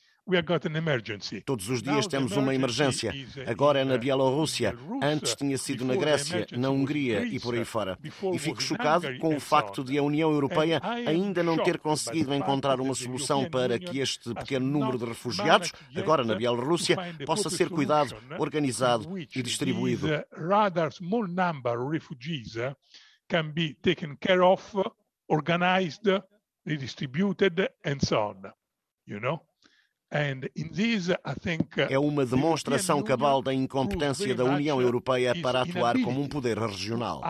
Todos os dias temos uma emergência. Agora é na Bielorrússia. Antes tinha sido na Grécia, na Hungria e por aí fora. E fico chocado com o facto de a União Europeia ainda não ter conseguido encontrar uma solução para que este pequeno número de refugiados, agora na Bielorrússia, possa ser cuidado, organizado e distribuído. can be taken care of, organized, redistributed, and so on. You know? Uh, é uma demonstração cabal da incompetência da União Europeia para atuar como um poder regional.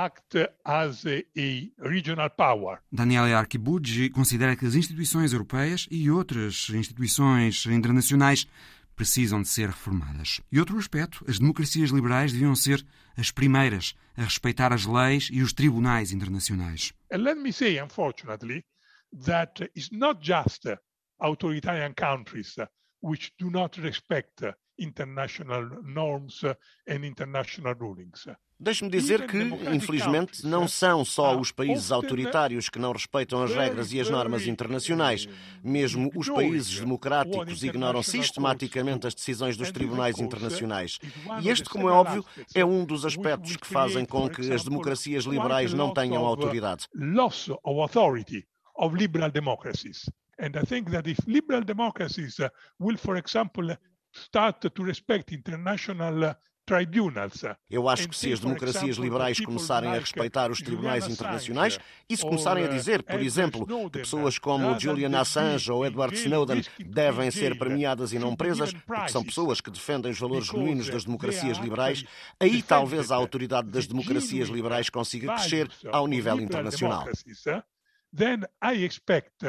Daniele Archibugi considera que as instituições europeias e outras instituições internacionais precisam de ser reformadas. E outro aspecto, as democracias liberais deviam ser as primeiras a respeitar as leis e os tribunais internacionais. And let me say, unfortunately, that it's not just authoritarian countries which do not respect international norms and international rulings. Deixe-me dizer que, infelizmente, não são só os países autoritários que não respeitam as regras e as normas internacionais. Mesmo os países democráticos ignoram sistematicamente as decisões dos tribunais internacionais. E este, como é óbvio, é um dos aspectos que fazem com que as democracias liberais não tenham autoridade. Loss of authority of liberal democracies. And I think that if liberal democracies uh, will, for example, start to respect international uh, eu acho que se as democracias liberais começarem a respeitar os tribunais internacionais e se começarem a uh, dizer, por exemplo, que pessoas como Julian Assange ou Edward Snowden devem ser premiadas e não presas, porque são pessoas que defendem os valores genuínos das democracias liberais, aí talvez a autoridade das democracias liberais consiga crescer ao nível internacional. Then I expect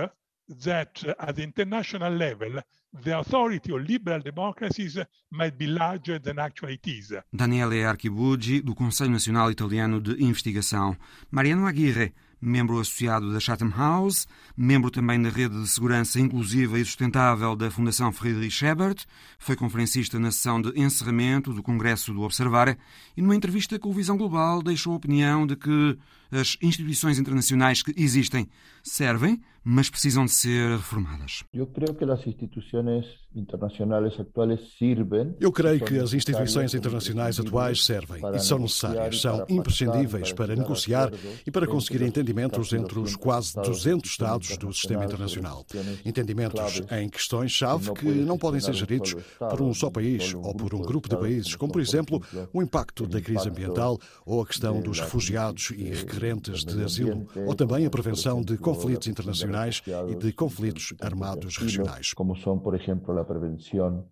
that uh, at the international level, the authority of liberal democracies might be larger than actually it is. Daniele Archibugi, do Conselho Nacional Italiano de Investigação. Mariano Aguirre, membro associado da Chatham House, membro também da Rede de Segurança Inclusiva e Sustentável da Fundação Friedrich Ebert, foi conferencista na sessão de encerramento do Congresso do Observar e, numa entrevista com o Visão Global, deixou a opinião de que as instituições internacionais que existem servem, mas precisam de ser reformadas. Eu creio que as instituições internacionais atuais servem. Eu creio que as instituições internacionais atuais servem e são necessárias, são imprescindíveis para negociar e para conseguir entendimentos entre os quase 200 Estados do sistema internacional. Entendimentos em questões-chave que não podem ser geridos por um só país ou por um grupo de países, como, por exemplo, o impacto da crise ambiental ou a questão dos refugiados e requerentes de asilo, ou também a prevenção de conflitos internacionais e de conflitos armados regionais. Como são, por exemplo, a prevenção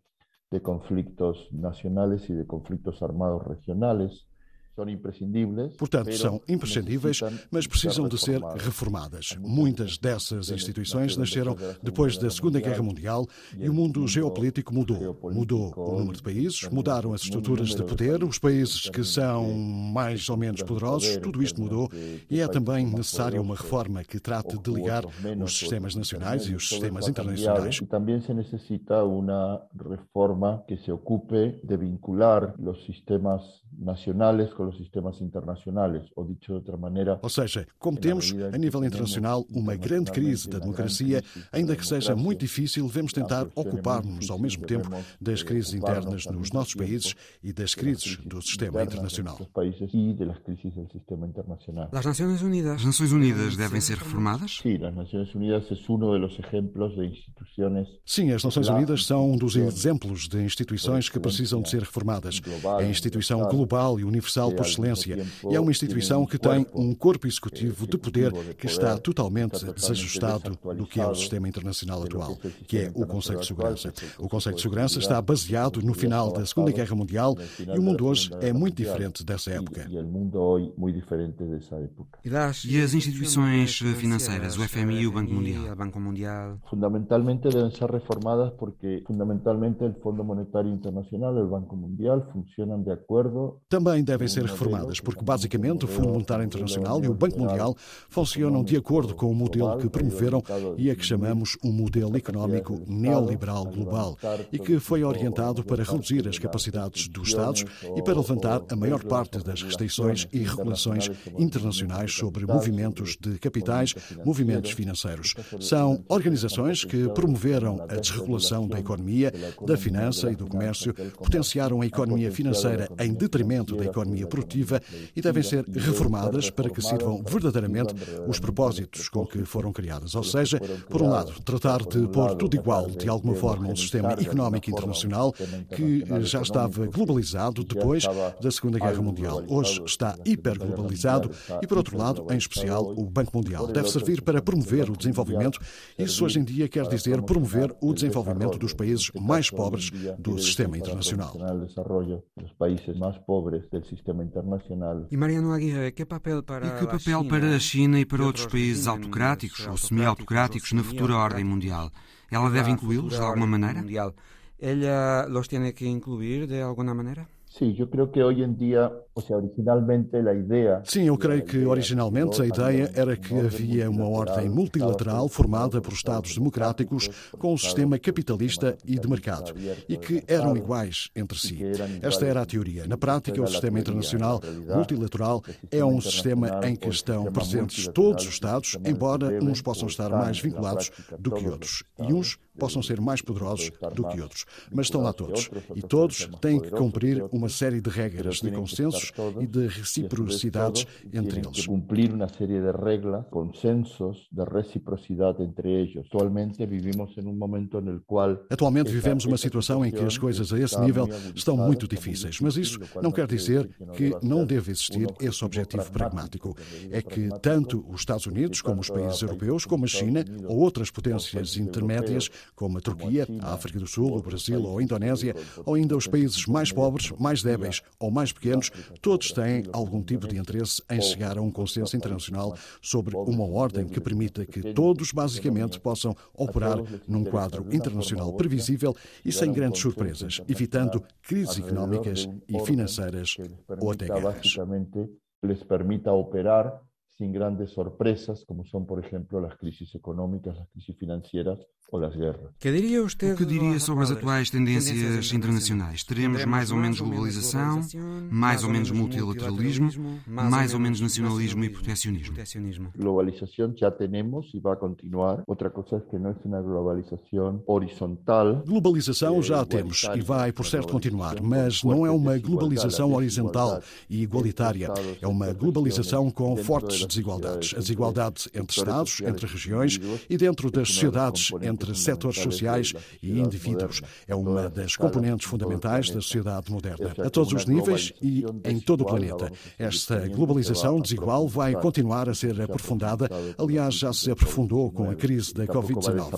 de conflitos nacionais e de conflitos armados regionais, Portanto, são imprescindíveis, mas precisam de ser reformadas. Muitas dessas instituições nasceram depois da Segunda Guerra Mundial e o mundo geopolítico mudou. Mudou o número de países, mudaram as estruturas de poder, os países que são mais ou menos poderosos, tudo isto mudou e é também necessária uma reforma que trate de ligar os sistemas nacionais e os sistemas internacionais. Também se necessita uma reforma que se ocupe de vincular os sistemas nacionais com os sistemas internacionais, ou dicho de outra maneira. Ou seja, como temos a nível internacional uma grande crise da democracia, ainda que seja muito difícil, devemos tentar ocupar-nos ao mesmo tempo das crises internas nos nossos países e das crises do sistema internacional. As Nações Unidas, as Nações Unidas devem ser reformadas? Sim, as Nações Unidas é um dos exemplos de instituições. Sim, as Nações Unidas são um dos exemplos de instituições que precisam de ser reformadas. A instituição global e universal por excelência e é uma instituição que tem um corpo executivo de poder que está totalmente desajustado do que é o sistema internacional atual, que é o Conselho de Segurança. O Conselho de Segurança está baseado no final da Segunda Guerra Mundial e o mundo hoje é muito diferente dessa época. E as instituições financeiras, o FMI e o Banco Mundial? Fundamentalmente devem ser reformadas porque fundamentalmente o Fundo Monetário Internacional e o Banco Mundial funcionam de acordo. Também devem ser reformadas porque basicamente o Fundo Monetário Internacional e o Banco Mundial funcionam de acordo com o modelo que promoveram e a que chamamos um modelo económico neoliberal global e que foi orientado para reduzir as capacidades dos Estados e para levantar a maior parte das restrições e regulações internacionais sobre movimentos de capitais, movimentos financeiros. São organizações que promoveram a desregulação da economia, da finança e do comércio, potenciaram a economia financeira em detrimento da economia produtiva e devem ser reformadas para que sirvam verdadeiramente os propósitos com que foram criadas. Ou seja, por um lado, tratar de pôr tudo igual, de alguma forma, um sistema económico internacional que já estava globalizado depois da Segunda Guerra Mundial. Hoje está hiperglobalizado e, por outro lado, em especial, o Banco Mundial deve servir para promover o desenvolvimento. Isso hoje em dia quer dizer promover o desenvolvimento dos países mais pobres do sistema internacional. E Mariano Aguirre, que papel para, e que papel para a China e para outros países autocráticos ou semi-autocráticos na futura ordem mundial? Ela deve incluí-los de alguma maneira? Ela los tiene que incluir de alguma maneira? Sim, eu creio que hoje em dia originalmente a ideia. Sim, eu creio que originalmente a ideia era que havia uma ordem multilateral formada por Estados democráticos com um sistema capitalista e de mercado e que eram iguais entre si. Esta era a teoria. Na prática, o sistema internacional multilateral é um sistema em que estão presentes todos os Estados, embora uns possam estar mais vinculados do que outros e uns possam ser mais poderosos do que outros. Mas estão lá todos e todos têm que cumprir uma série de regras de consensos e de reciprocidades entre eles. Cumprir uma série de regras, consensos de reciprocidade entre eles. Atualmente vivimos em um momento no qual Atualmente vivemos uma situação em que as coisas a esse nível estão muito difíceis, mas isso não quer dizer que não deve existir esse objetivo pragmático. É que tanto os Estados Unidos como os países europeus, como a China ou outras potências intermédias, como a Turquia, a África do Sul, o Brasil ou a Indonésia, ou ainda os países mais pobres, mais débeis ou mais pequenos, todos têm algum tipo de interesse em chegar a um consenso internacional sobre uma ordem que permita que todos, basicamente, possam operar num quadro internacional previsível e sem grandes surpresas, evitando crises económicas e financeiras ou até guerras. les permita operar sin grandes sorpresas, como son, por ejemplo, las crisis económicas, las crisis financieras. Que diria o que diria sobre as atuais tendências internacionais? Teremos mais ou menos globalização, mais ou menos multilateralismo, mais ou menos nacionalismo e proteccionismo? Globalização já temos e vai continuar. Outra coisa é que não é uma globalização horizontal. Globalização já temos e vai, por certo, continuar, mas não é uma globalização horizontal e igualitária. É uma globalização com fortes desigualdades. A desigualdade entre Estados, entre regiões e dentro das sociedades, entre setores sociais e indivíduos. É uma das componentes fundamentais da sociedade moderna, a todos os níveis e em todo o planeta. Esta globalização desigual vai continuar a ser aprofundada. Aliás, já se aprofundou com a crise da Covid-19.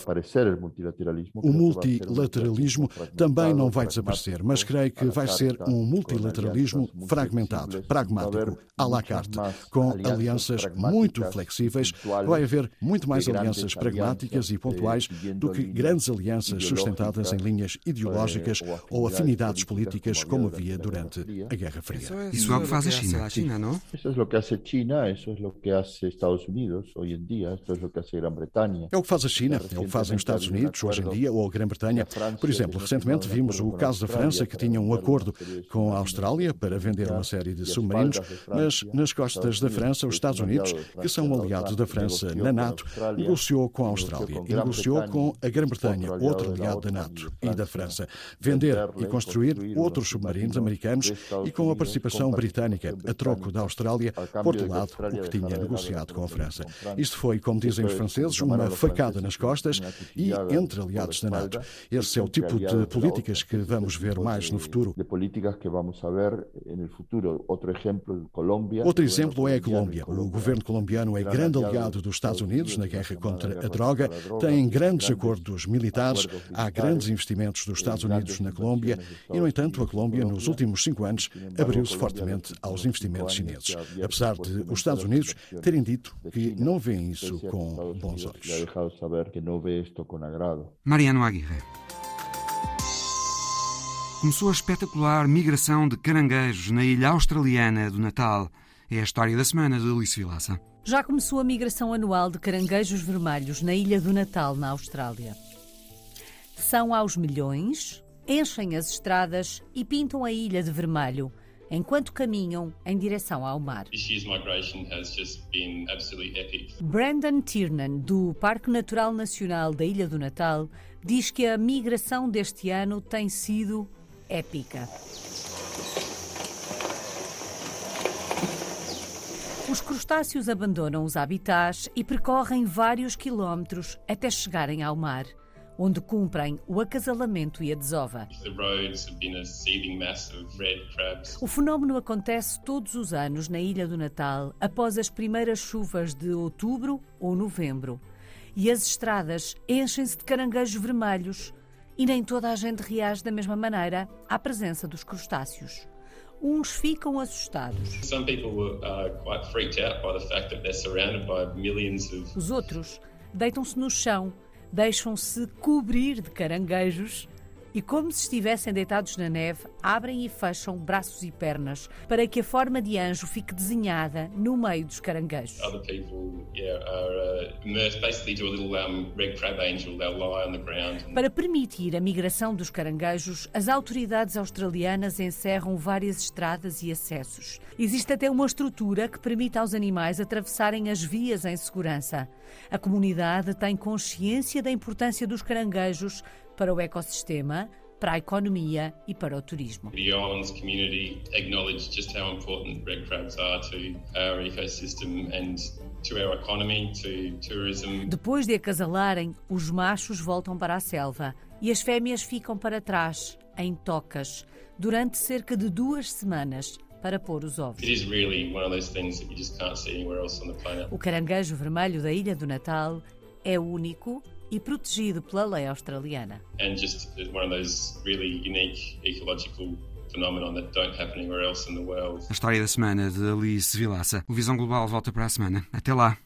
O multilateralismo também não vai desaparecer, mas creio que vai ser um multilateralismo fragmentado, pragmático, à la carte, com alianças muito flexíveis, vai haver muito mais alianças pragmáticas e pontuais do que grandes alianças sustentadas em linhas ideológicas ou afinidades políticas como havia durante a Guerra Fria. Isso é o que faz a China, China não? Isso é o que faz a China, isso é o que faz Estados Unidos hoje em dia, isso é o que faz a Grã-Bretanha. É o que faz a China, é o que fazem os Estados Unidos hoje em dia ou a Grã-Bretanha. Por exemplo, recentemente vimos o caso da França que tinha um acordo com a Austrália para vender uma série de submarinos, mas nas costas da França os Estados Unidos, que são aliados da França na NATO, negociou com a Austrália e negociou com com a Grã-Bretanha, outro aliado da NATO, e da França. Vender e construir outros submarinos americanos e com a participação britânica, a troco da Austrália, por outro lado, o que tinha negociado com a França. Isto foi, como dizem os franceses, uma facada nas costas e entre aliados da NATO. Esse é o tipo de políticas que vamos ver mais no futuro. Outro exemplo é a Colômbia. O governo colombiano é grande aliado dos Estados Unidos na guerra contra a droga, tem grandes acordos militares, há grandes investimentos dos Estados Unidos na Colômbia e, no entanto, a Colômbia, nos últimos cinco anos, abriu-se fortemente aos investimentos chineses, apesar de os Estados Unidos terem dito que não veem isso com bons olhos. Mariano Aguirre. Começou a espetacular migração de caranguejos na ilha australiana do Natal. É a história da semana de Alice Vilaça. Já começou a migração anual de caranguejos vermelhos na Ilha do Natal, na Austrália. São aos milhões, enchem as estradas e pintam a ilha de vermelho, enquanto caminham em direção ao mar. Brandon Tiernan, do Parque Natural Nacional da Ilha do Natal, diz que a migração deste ano tem sido épica. Os crustáceos abandonam os habitats e percorrem vários quilómetros até chegarem ao mar, onde cumprem o acasalamento e a desova. O fenómeno acontece todos os anos na Ilha do Natal, após as primeiras chuvas de outubro ou novembro. E as estradas enchem-se de caranguejos vermelhos, e nem toda a gente reage da mesma maneira à presença dos crustáceos. Uns ficam assustados. Os outros deitam-se no chão, deixam-se cobrir de caranguejos e, como se estivessem deitados na neve, abrem e fecham braços e pernas para que a forma de anjo fique desenhada no meio dos caranguejos. Para permitir a migração dos caranguejos, as autoridades australianas encerram várias estradas e acessos. Existe até uma estrutura que permite aos animais atravessarem as vias em segurança. A comunidade tem consciência da importância dos caranguejos para o ecossistema, para a economia e para o turismo. The islands community just how important red crabs are to our ecosystem and to our economy, to tourism. Depois de acasalarem, os machos voltam para a selva e as fêmeas ficam para trás, em tocas, durante cerca de duas semanas para pôr os ovos. O caranguejo vermelho da Ilha do Natal é único e protegido pela lei australiana. And just one of those really unique ecological A história da semana de Alice Vilaça. O Visão Global volta para a semana. Até lá.